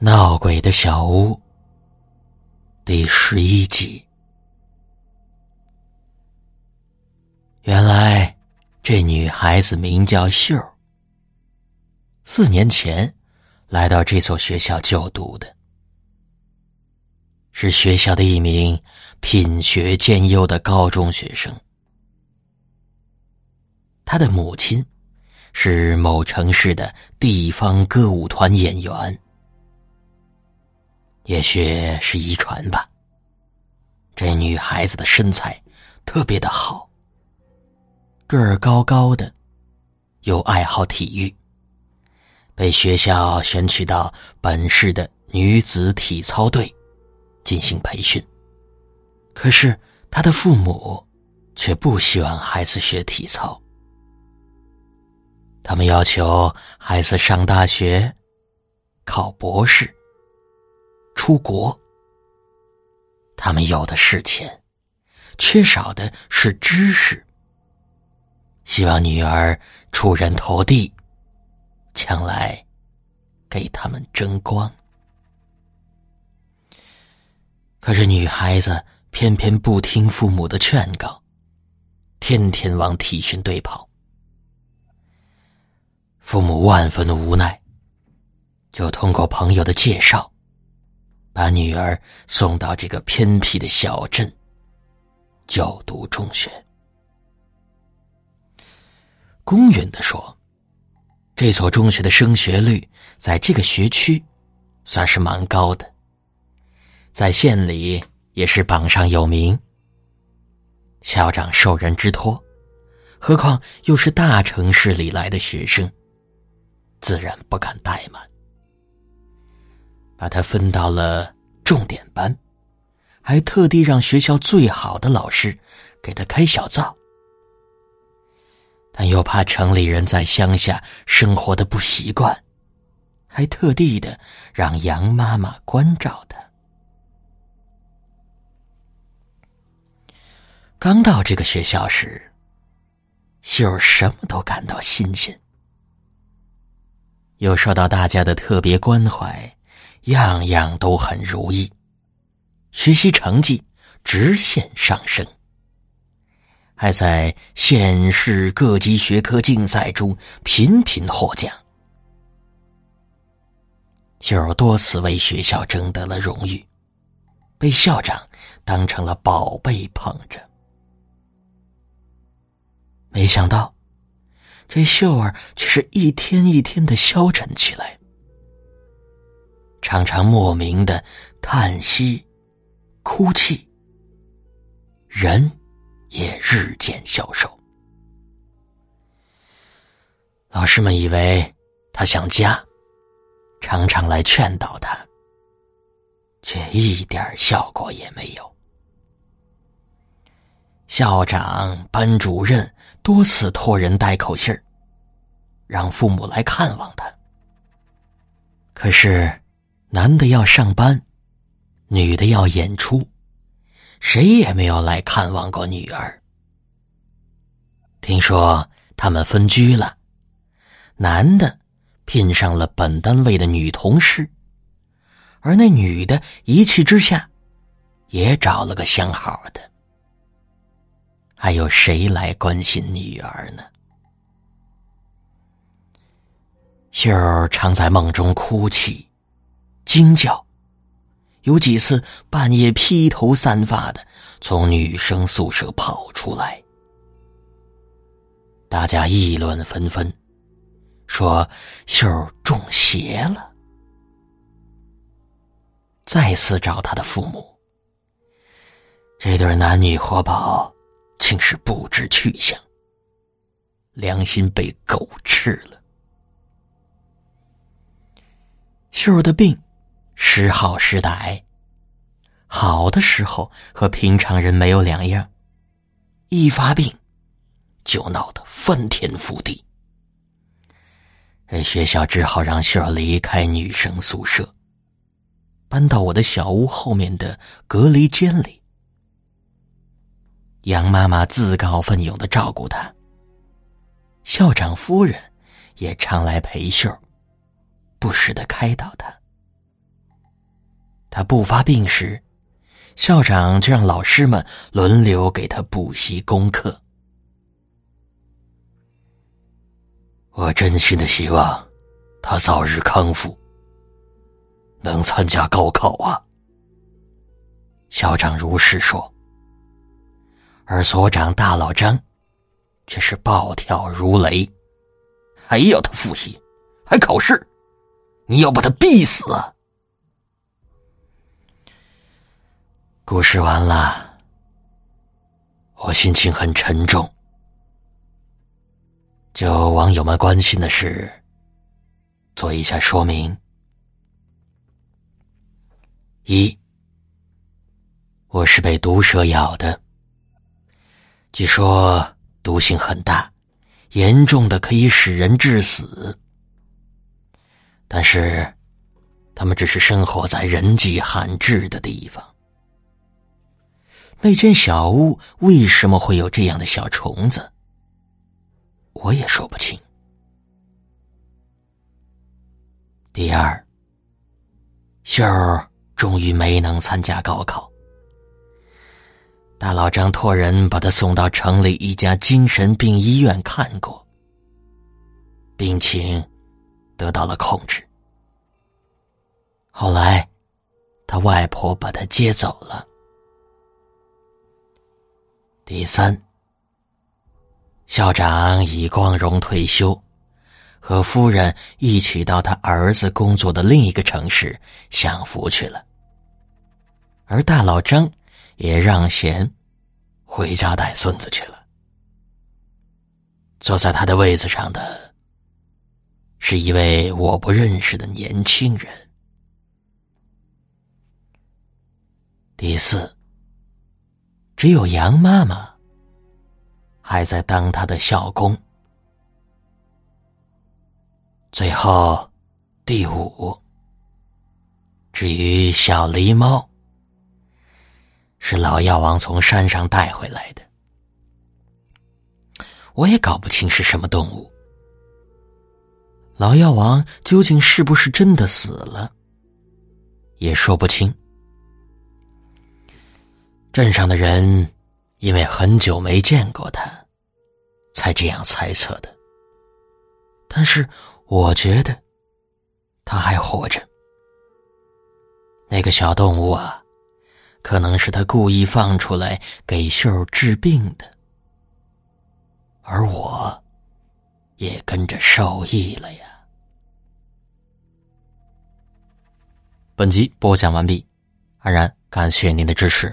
闹鬼的小屋第十一集。原来这女孩子名叫秀儿，四年前来到这所学校就读的，是学校的一名品学兼优的高中学生。她的母亲是某城市的地方歌舞团演员。也许是遗传吧。这女孩子的身材特别的好，个儿高高的，又爱好体育，被学校选取到本市的女子体操队进行培训。可是她的父母却不希望孩子学体操，他们要求孩子上大学，考博士。出国，他们有的是钱，缺少的是知识。希望女儿出人头地，将来给他们争光。可是女孩子偏偏不听父母的劝告，天天往体训队跑。父母万分的无奈，就通过朋友的介绍。把女儿送到这个偏僻的小镇就读中学。公允的说，这所中学的升学率在这个学区算是蛮高的，在县里也是榜上有名。校长受人之托，何况又是大城市里来的学生，自然不敢怠慢。把他分到了重点班，还特地让学校最好的老师给他开小灶，但又怕城里人在乡下生活的不习惯，还特地的让杨妈妈关照他。刚到这个学校时，秀儿什么都感到新鲜，又受到大家的特别关怀。样样都很如意，学习成绩直线上升，还在县市各级学科竞赛中频频获奖。秀儿多次为学校争得了荣誉，被校长当成了宝贝捧着。没想到，这秀儿却是一天一天的消沉起来。常常莫名的叹息、哭泣，人也日渐消瘦。老师们以为他想家，常常来劝导他，却一点效果也没有。校长、班主任多次托人带口信儿，让父母来看望他，可是。男的要上班，女的要演出，谁也没有来看望过女儿。听说他们分居了，男的聘上了本单位的女同事，而那女的一气之下，也找了个相好的。还有谁来关心女儿呢？秀儿常在梦中哭泣。惊叫，有几次半夜披头散发的从女生宿舍跑出来，大家议论纷纷，说秀儿中邪了。再次找他的父母，这对男女活宝竟是不知去向，良心被狗吃了。秀儿的病。时好时歹，好的时候和平常人没有两样，一发病就闹得翻天覆地。学校只好让秀儿离开女生宿舍，搬到我的小屋后面的隔离间里。杨妈妈自告奋勇的照顾她，校长夫人也常来陪秀儿，不时的开导她。他不发病时，校长就让老师们轮流给他补习功课。我真心的希望他早日康复，能参加高考啊！校长如是说，而所长大老张却是暴跳如雷，还要他复习，还考试，你要把他逼死啊！故事完了，我心情很沉重。就网友们关心的事，做一下说明。一，我是被毒蛇咬的，据说毒性很大，严重的可以使人致死。但是，他们只是生活在人迹罕至的地方。那间小屋为什么会有这样的小虫子？我也说不清。第二，秀儿终于没能参加高考。大老张托人把他送到城里一家精神病医院看过，病情得到了控制。后来，他外婆把他接走了。第三，校长已光荣退休，和夫人一起到他儿子工作的另一个城市享福去了。而大老张也让贤回家带孙子去了。坐在他的位子上的，是一位我不认识的年轻人。第四。只有杨妈妈还在当他的校工。最后，第五，至于小狸猫，是老药王从山上带回来的，我也搞不清是什么动物。老药王究竟是不是真的死了，也说不清。镇上的人因为很久没见过他，才这样猜测的。但是我觉得他还活着。那个小动物啊，可能是他故意放出来给秀儿治病的，而我也跟着受益了呀。本集播讲完毕，安然感谢您的支持。